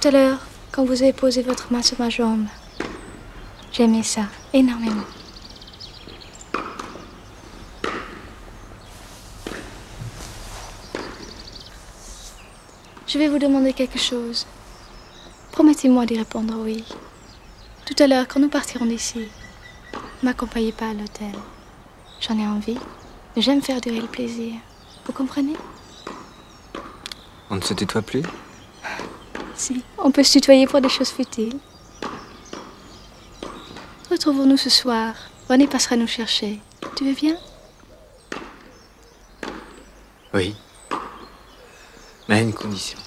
Tout à l'heure, quand vous avez posé votre main sur ma jambe, j'ai aimé ça énormément. Je vais vous demander quelque chose. Promettez-moi d'y répondre oui. Tout à l'heure, quand nous partirons d'ici, ne m'accompagnez pas à l'hôtel. J'en ai envie. J'aime faire durer le plaisir. Vous comprenez? On ne se tutoie plus? On peut se tutoyer pour des choses futiles. Retrouvons-nous ce soir. René passera nous chercher. Tu veux bien? Oui. Mais à une condition.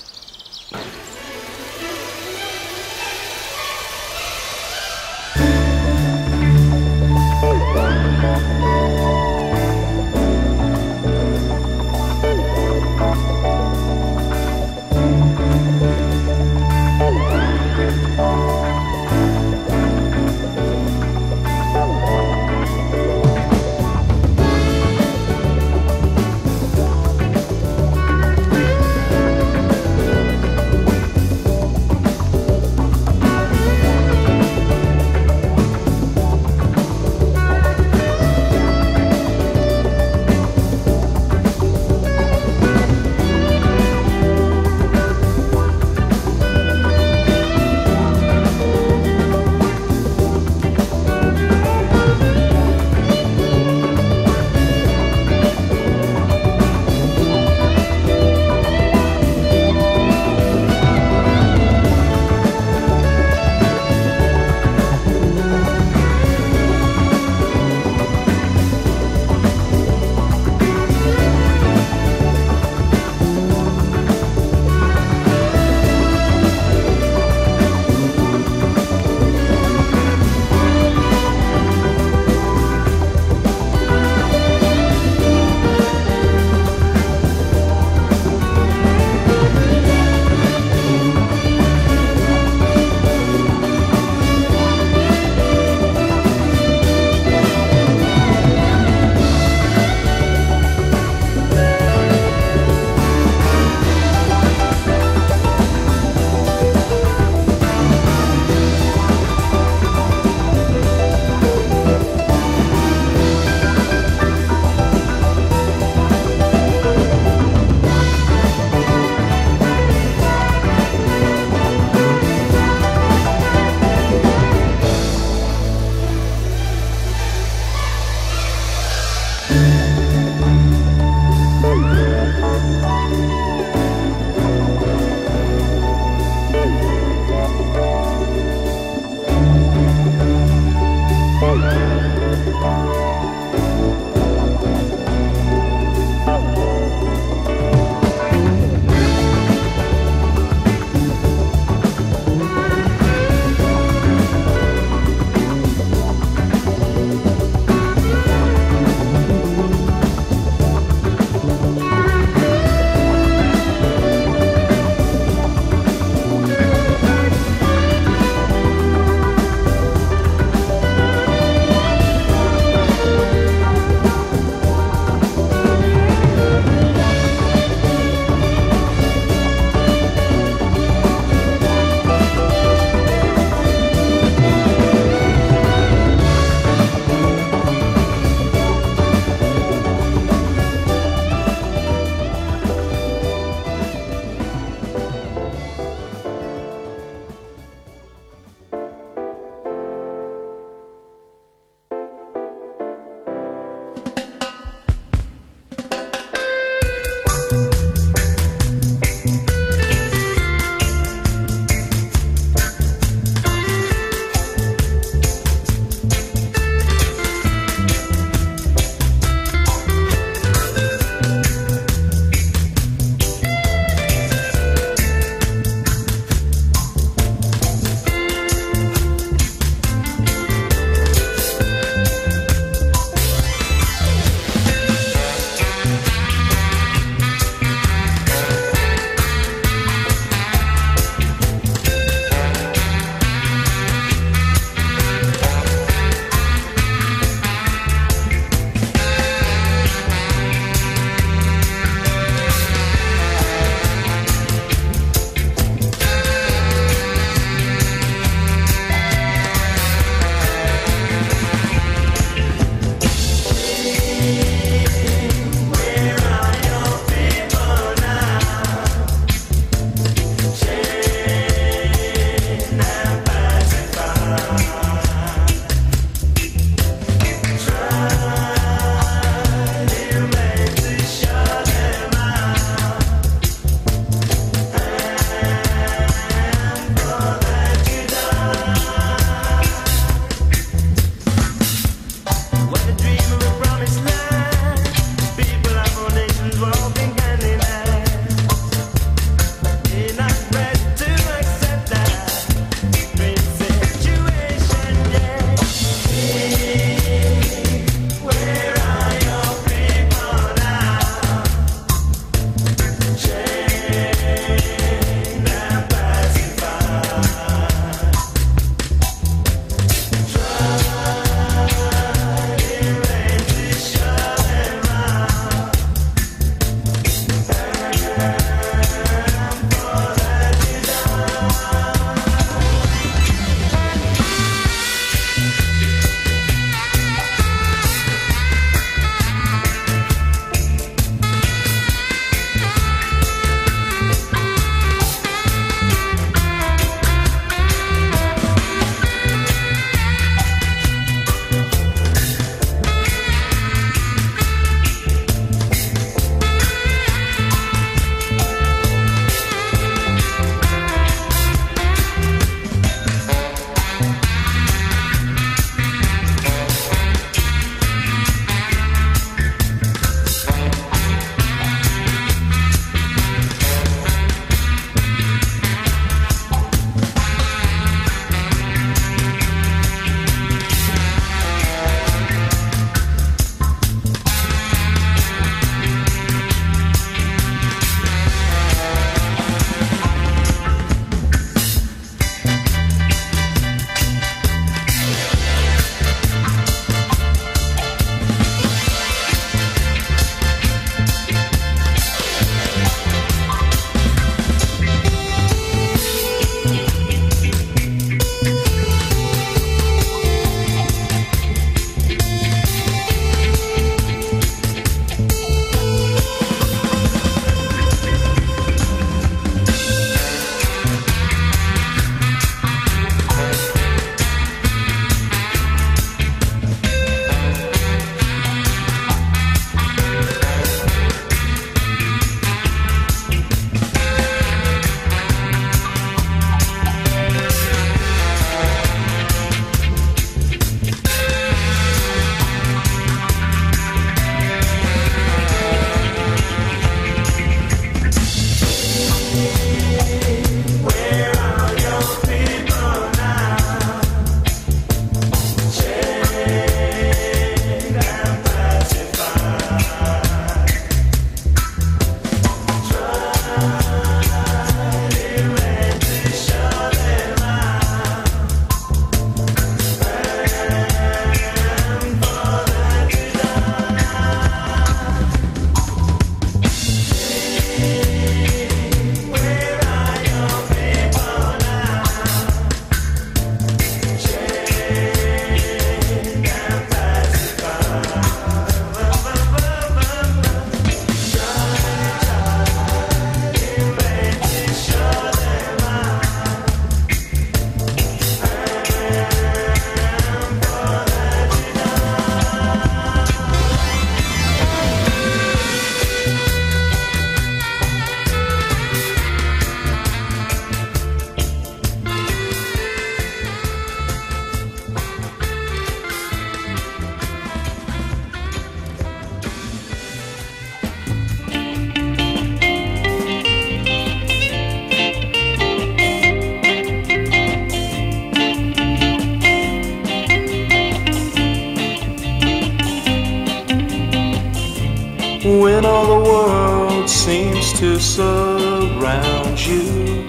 To surround you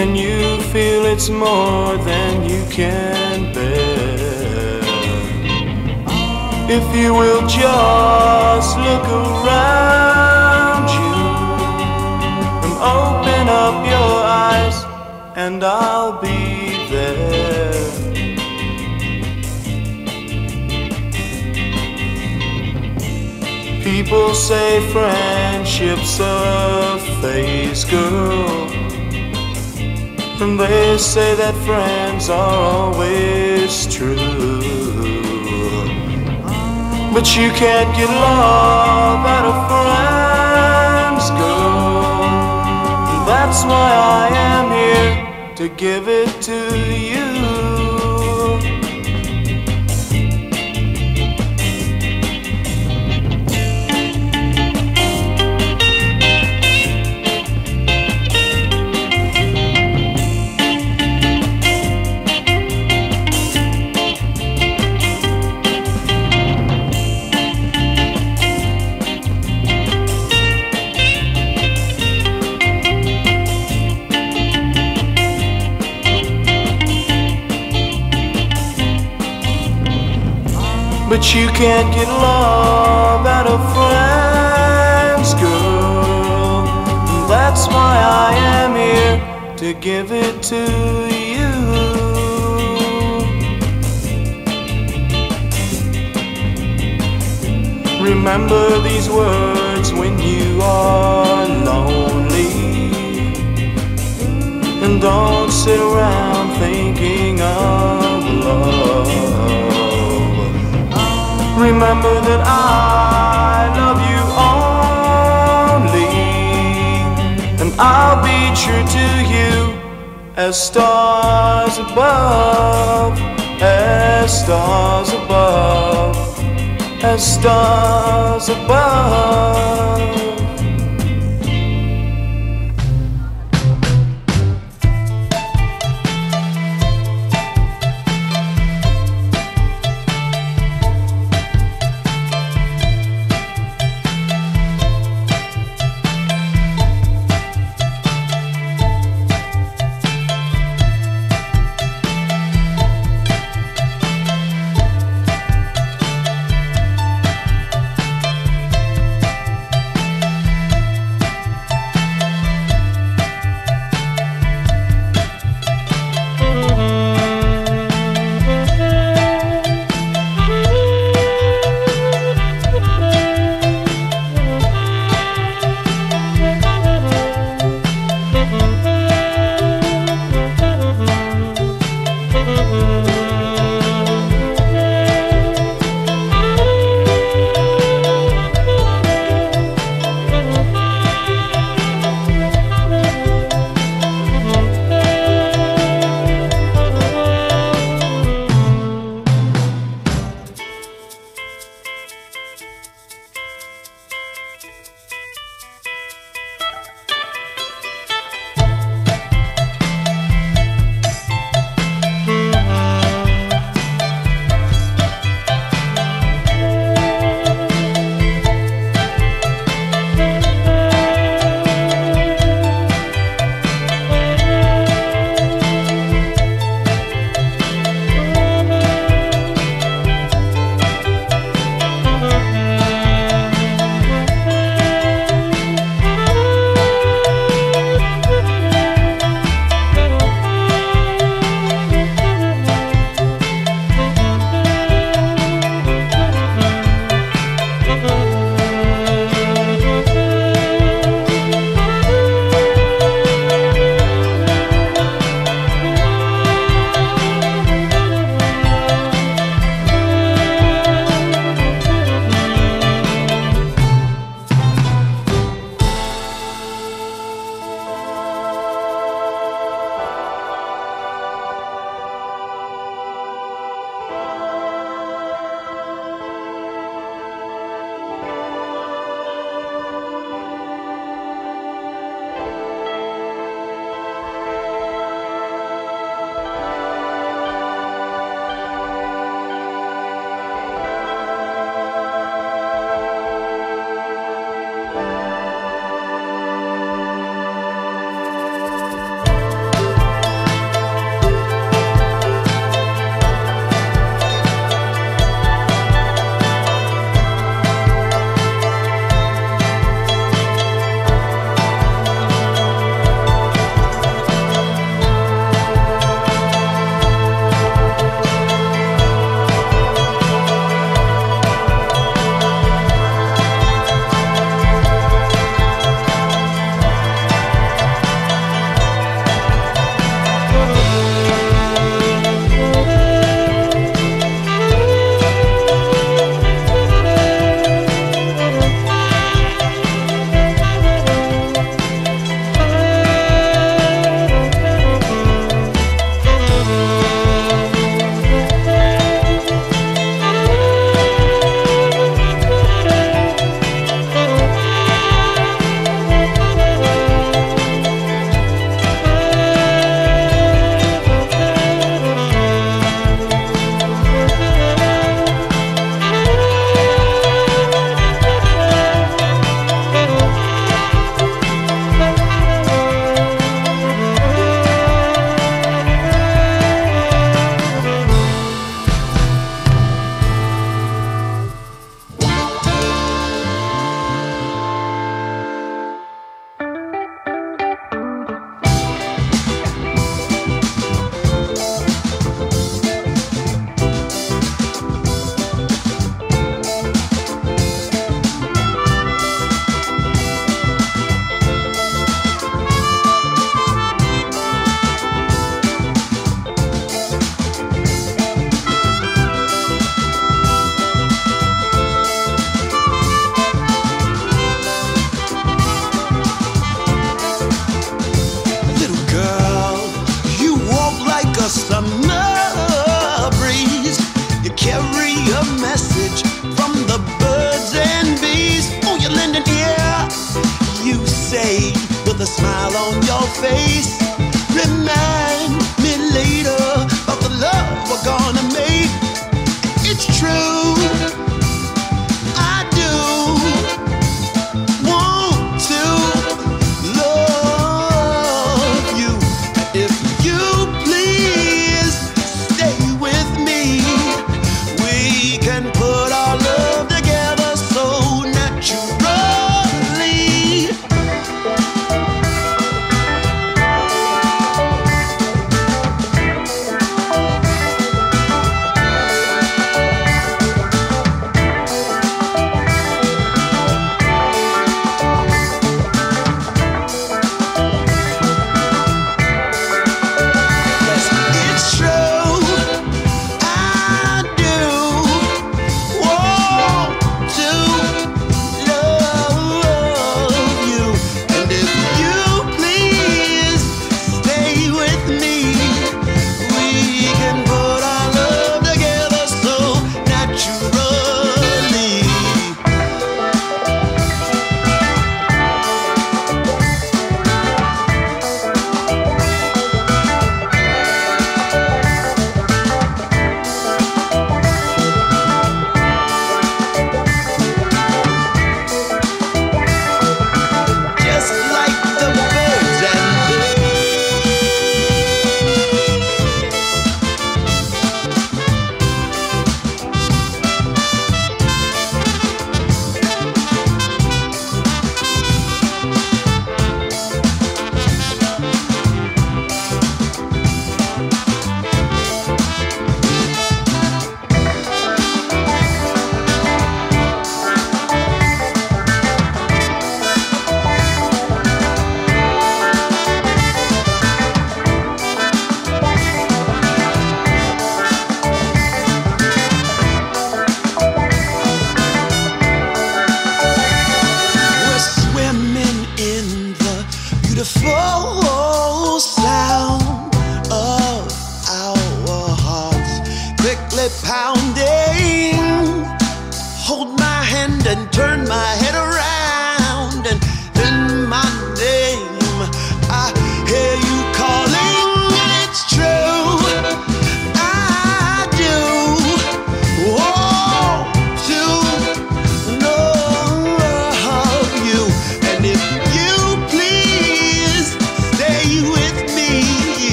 and you feel it's more than you can bear. If you will just look around you and open up your eyes, and I'll be People say friendship's a phase, girl. And they say that friends are always true. But you can't get love out of friends, girl. That's why I am here to give it to you. But you can't get love out of friends, girl. And that's why I am here to give it to you. Remember these words when you are lonely. And don't sit around thinking of love. Remember that I love you only, and I'll be true to you as stars above, as stars above, as stars above.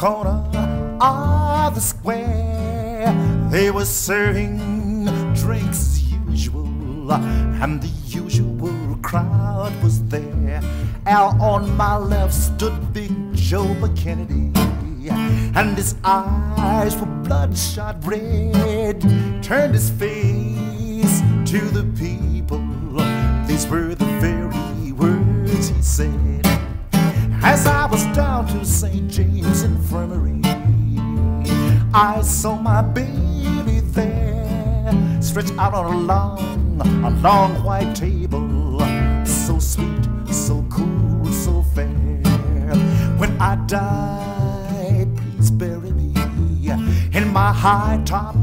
Corner of the square. They were serving drinks as usual, and the usual crowd was there. Out on my left stood Big Joe McKennedy, and his eyes were bloodshot red. Turned his face to the. Out on a long, a long white table, so sweet, so cool, so fair. When I die, please bury me in my high top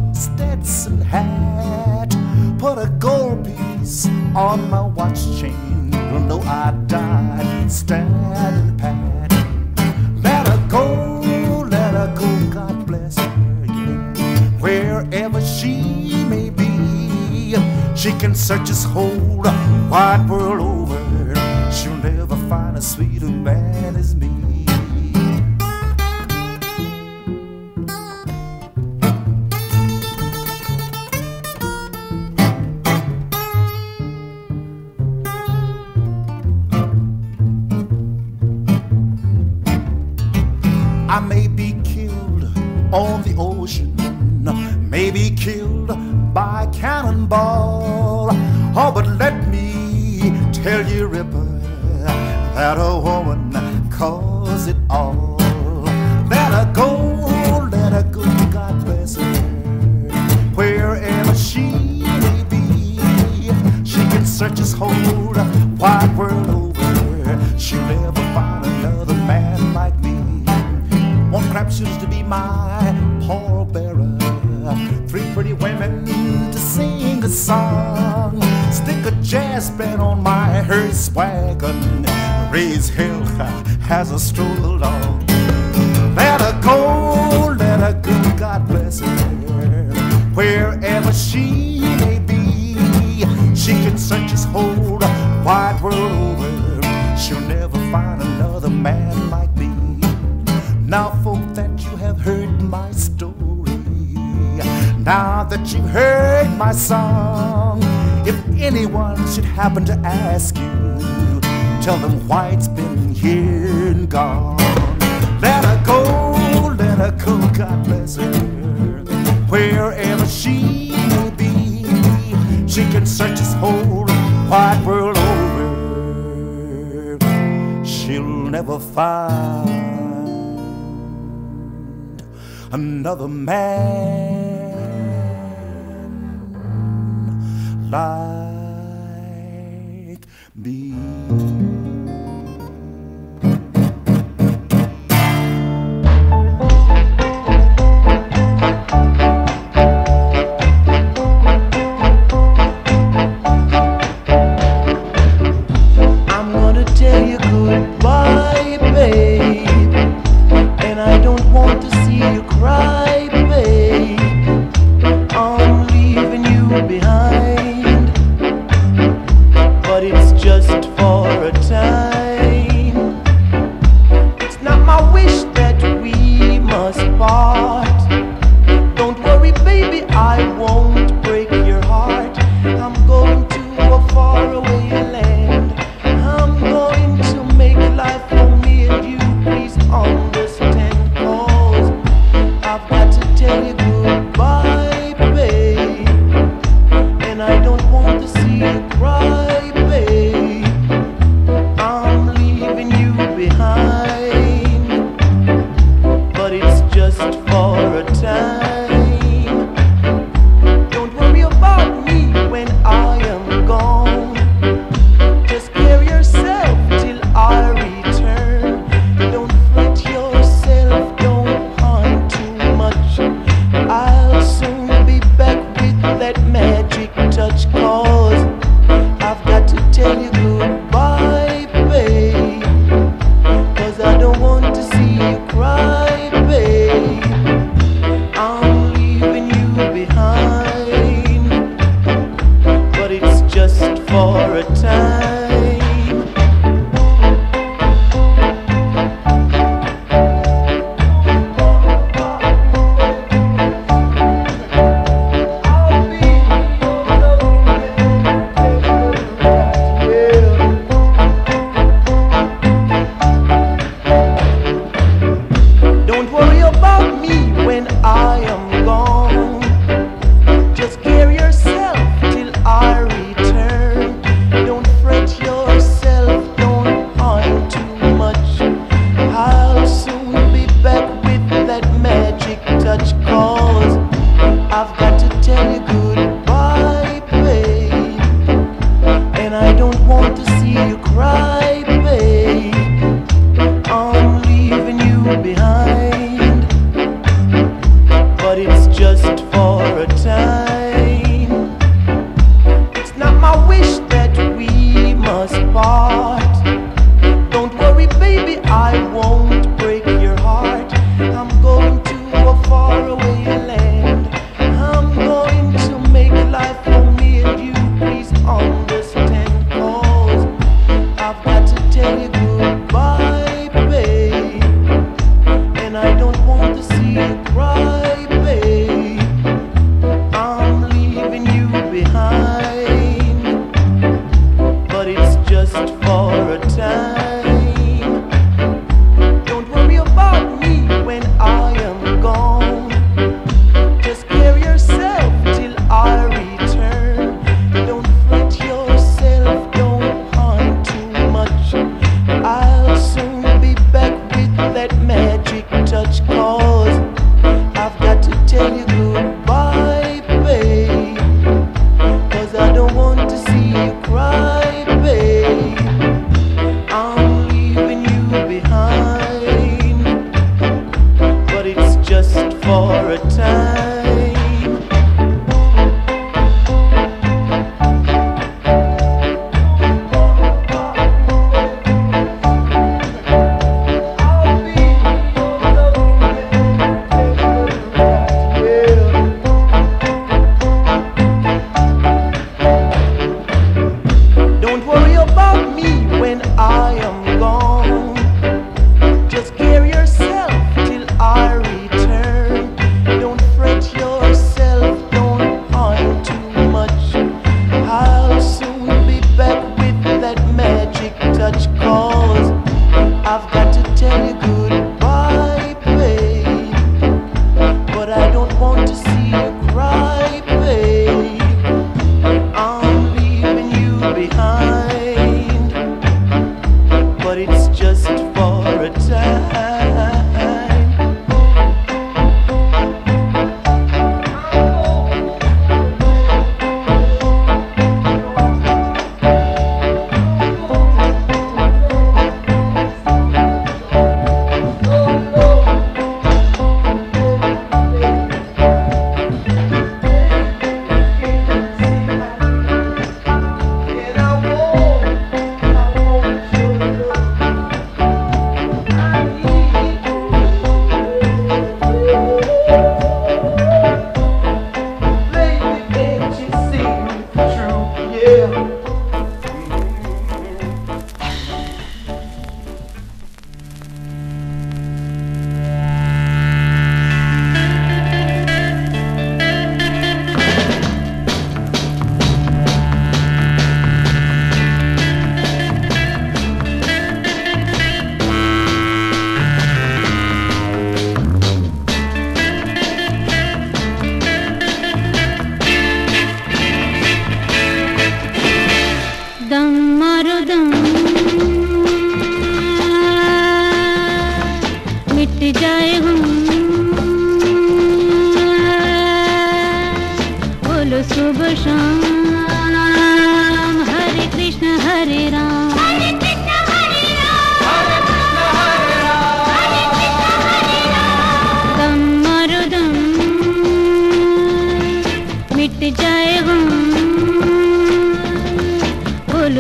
search this whole my hearse wagon. Raise hell as I stroll along. Let her go, let her go, God bless her. Wherever she may be, she can search this whole wide world over. She'll never find another man like me. Now, folk, that you have heard my story, now that you've heard my song, anyone should happen to ask you, tell them White's been here and gone. Let her go, let her go, God bless her. Wherever she may be, she can search this whole wide world over. She'll never find another man like be.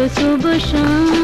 सुबह शाम।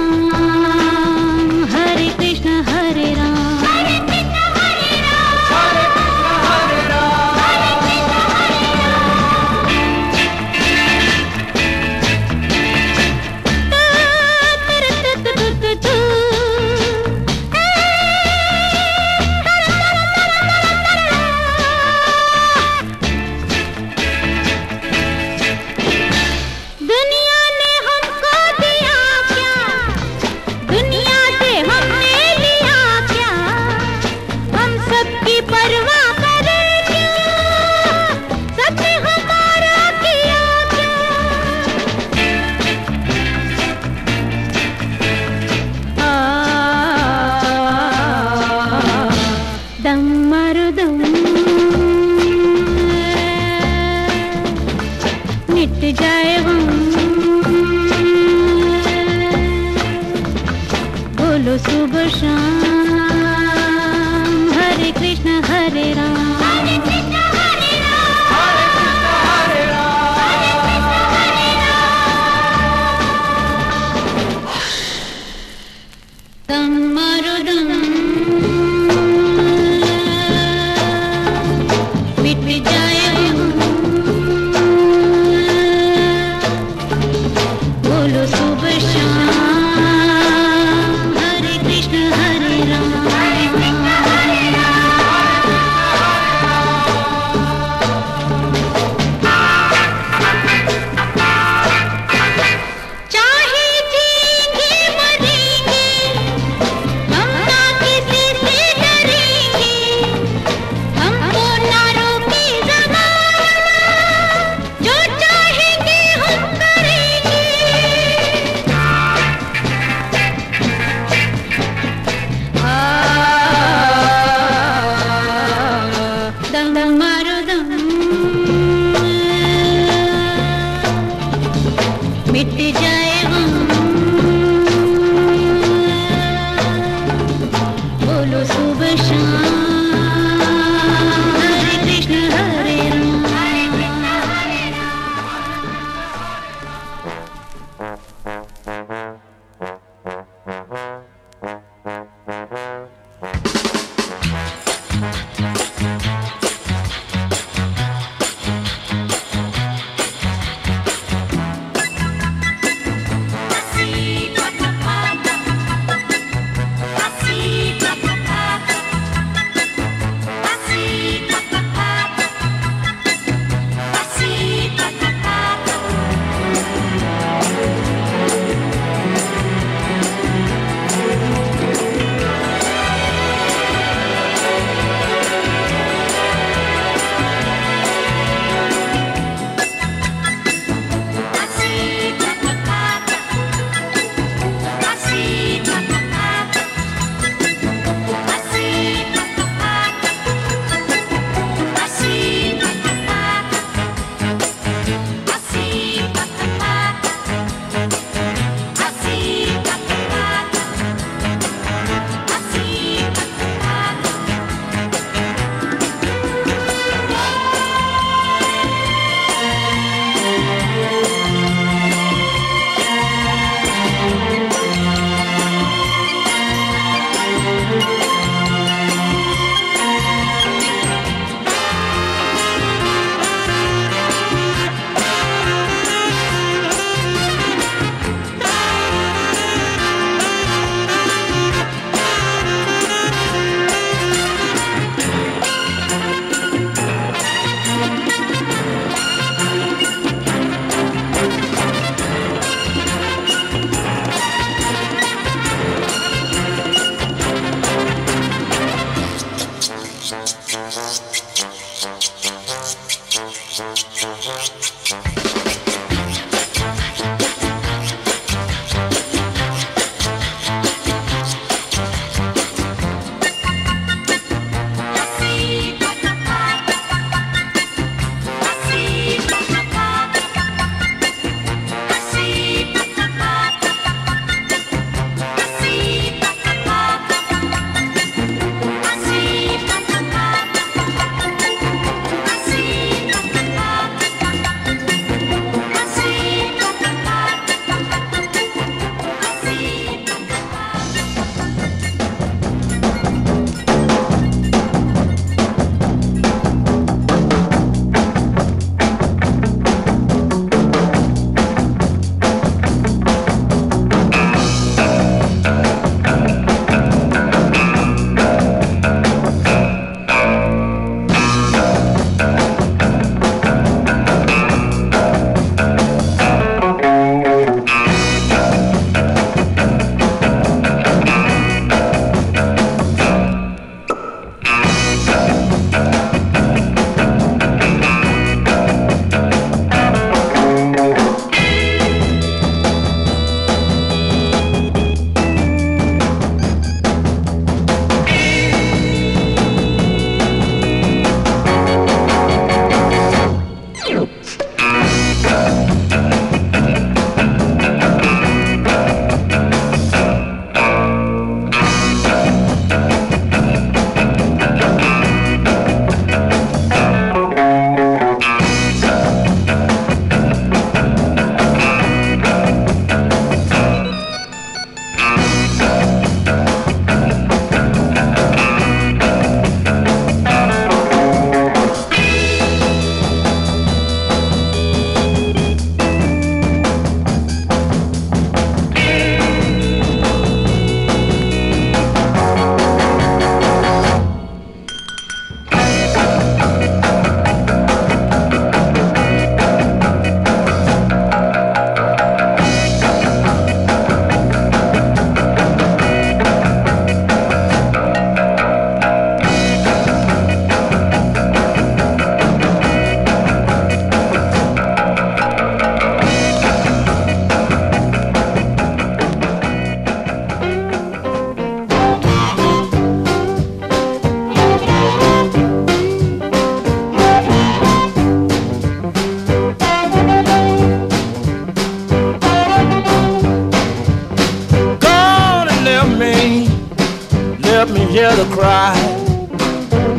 Hear the cry.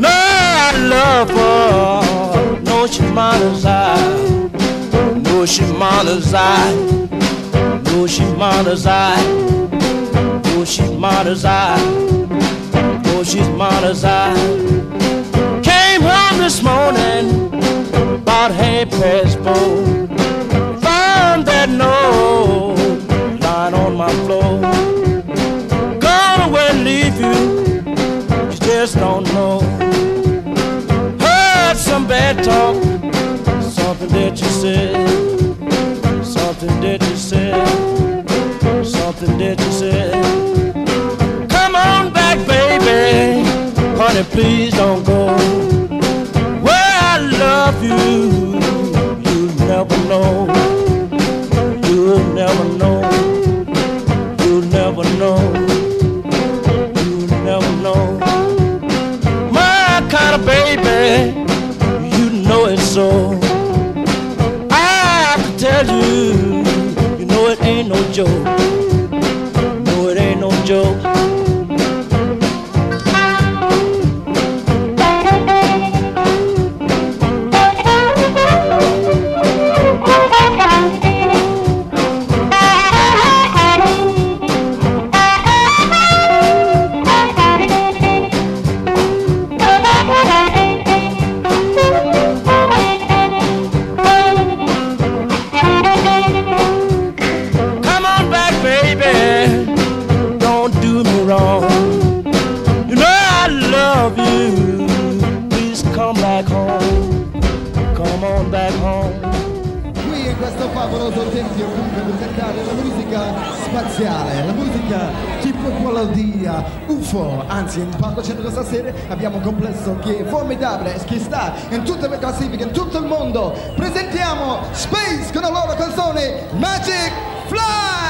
No, I love her. No, she monitors I. No, she monitors I. No, she monitors I. No, she monitors I. No, she's monitors I. Came home this morning about half past four. Found that note lying on my floor. Just don't know. Heard some bad talk, something that you said, something that you said, something that you said. Come on back, baby, honey, please don't go. Where I love you, you'll never know. You'll never know. You'll never know. Baby, you know it so. I can tell you, you know it ain't no joke. No, it ain't no joke. Anzi in palcoscenico questa sera abbiamo un complesso che è formidabile, che sta in tutte le classifiche, in tutto il mondo. Presentiamo Space con la loro canzone Magic Fly!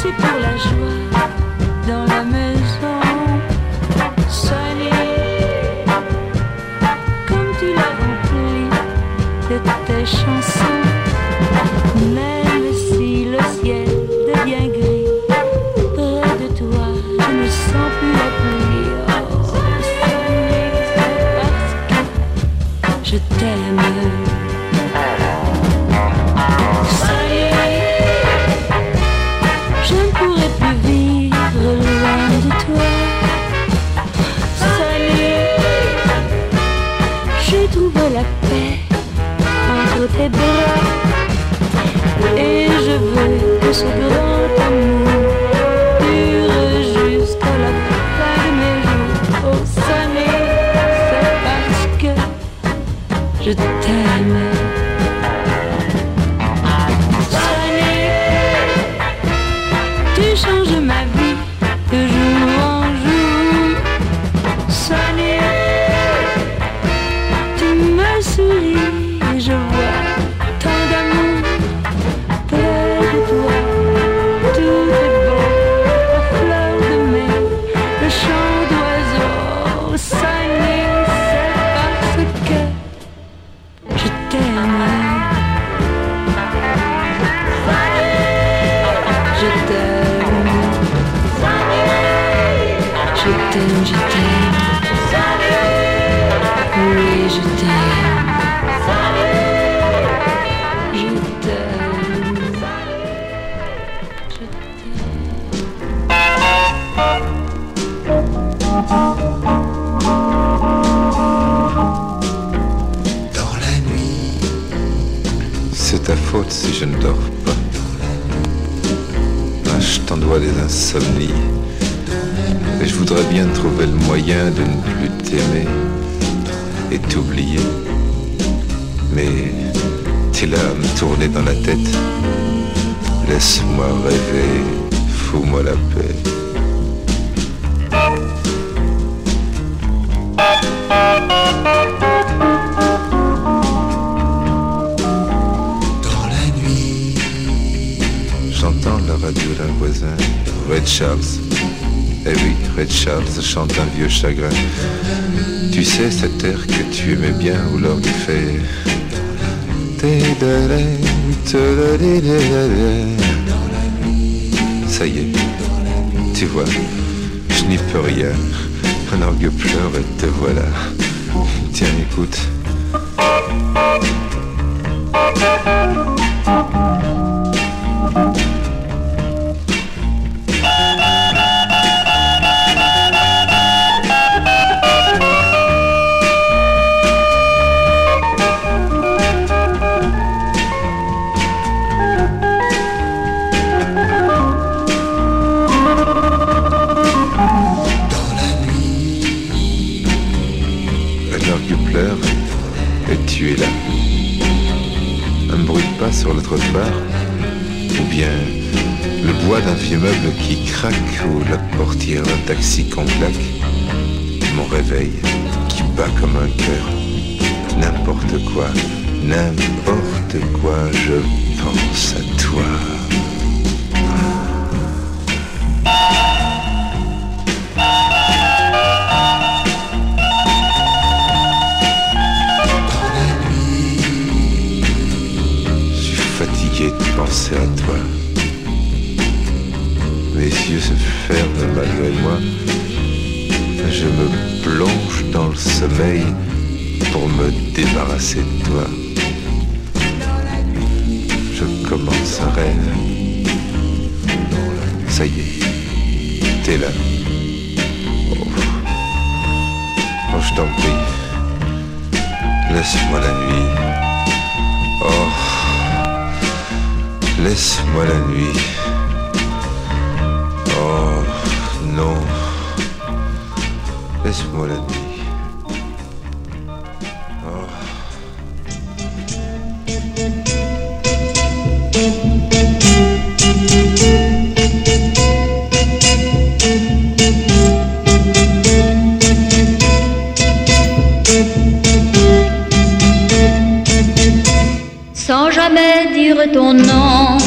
to do j'entends la radio d'un voisin, Red Charles. Eh oui, Red Charles chante un vieux chagrin. Tu sais cet air que tu aimais bien où l'orgue fait. Ça y est, tu vois, je n'y peux rien. Un orgue pleure et te voilà. Tiens, écoute. vieux meuble qui craque ou la portière d'un taxi qu'on claque. Mon réveil qui bat comme un cœur. N'importe quoi, n'importe quoi, je pense à toi. pour me débarrasser de toi. ton nom,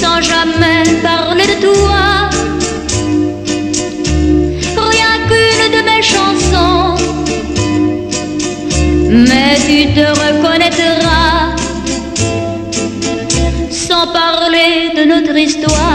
sans jamais parler de toi. Rien qu'une de mes chansons, mais tu te reconnaîtras, sans parler de notre histoire.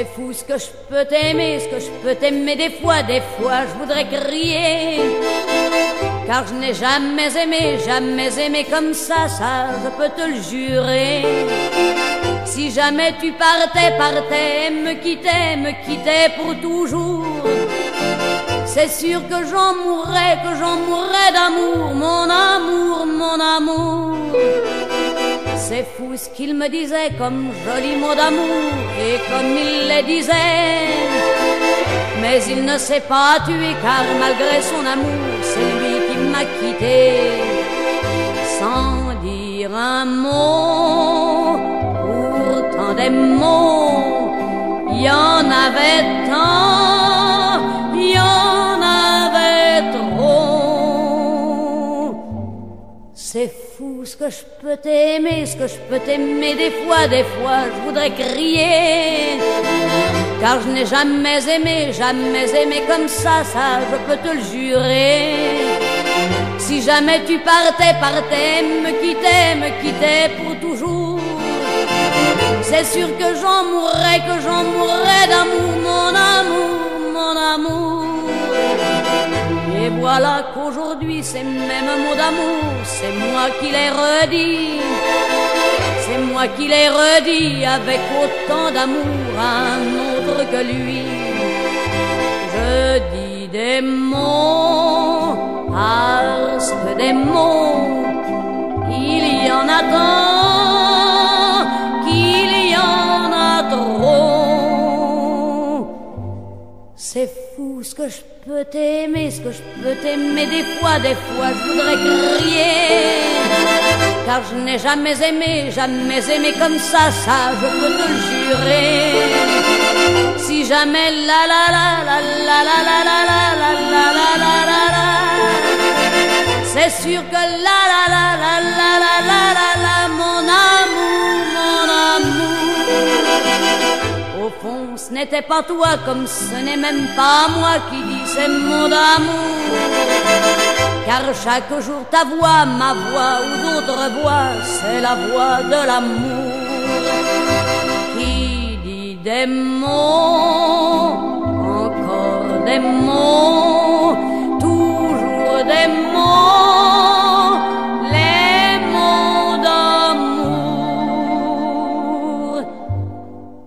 C'est fou ce que je peux t'aimer, ce que je peux t'aimer des fois, des fois je voudrais crier. Car je n'ai jamais aimé, jamais aimé comme ça, ça je peux te le jurer. Si jamais tu partais, partais, me quittais, me quittais pour toujours. C'est sûr que j'en mourrais, que j'en mourrais d'amour, mon amour, mon amour. C'est fou ce qu'il me disait comme joli mot d'amour et comme il les disait. Mais il ne s'est pas tué car malgré son amour, c'est lui qui m'a quitté sans dire un mot. Pourtant des mots, il y en avait que je peux t'aimer, ce que je peux t'aimer des fois, des fois je voudrais crier. Car je n'ai jamais aimé, jamais aimé comme ça, ça je peux te le jurer. Si jamais tu partais, partais, me quittais, me quittais pour toujours. C'est sûr que j'en mourrais, que j'en mourrais d'amour, mon amour, mon amour. Voilà qu'aujourd'hui, ces mêmes mots d'amour, c'est moi qui les redis. C'est moi qui les redis avec autant d'amour à un autre que lui. Je dis des mots, que des mots, il y en a tant qu'il y en a trop. Ce que je peux t'aimer, ce que je peux t'aimer des fois, des fois je voudrais crier. Car je n'ai jamais aimé, jamais aimé comme ça, ça je peux te le jurer. Si jamais la la la la la la la la la la la la la la la c'est sûr que la la la la la la la la n'était pas toi, comme ce n'est même pas moi qui dis ces mots d'amour. Car chaque jour ta voix, ma voix ou d'autres voix, c'est la voix de l'amour qui dit des mots, encore des mots, toujours des mots, les mots d'amour.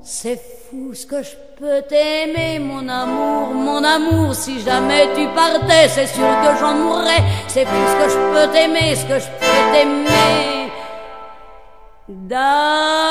C'est fou ce que je peux t'aimer, mon amour, mon amour. Si jamais tu partais, c'est sûr que j'en mourrais. C'est fou ce que je peux t'aimer, ce que je peux t'aimer d'amour.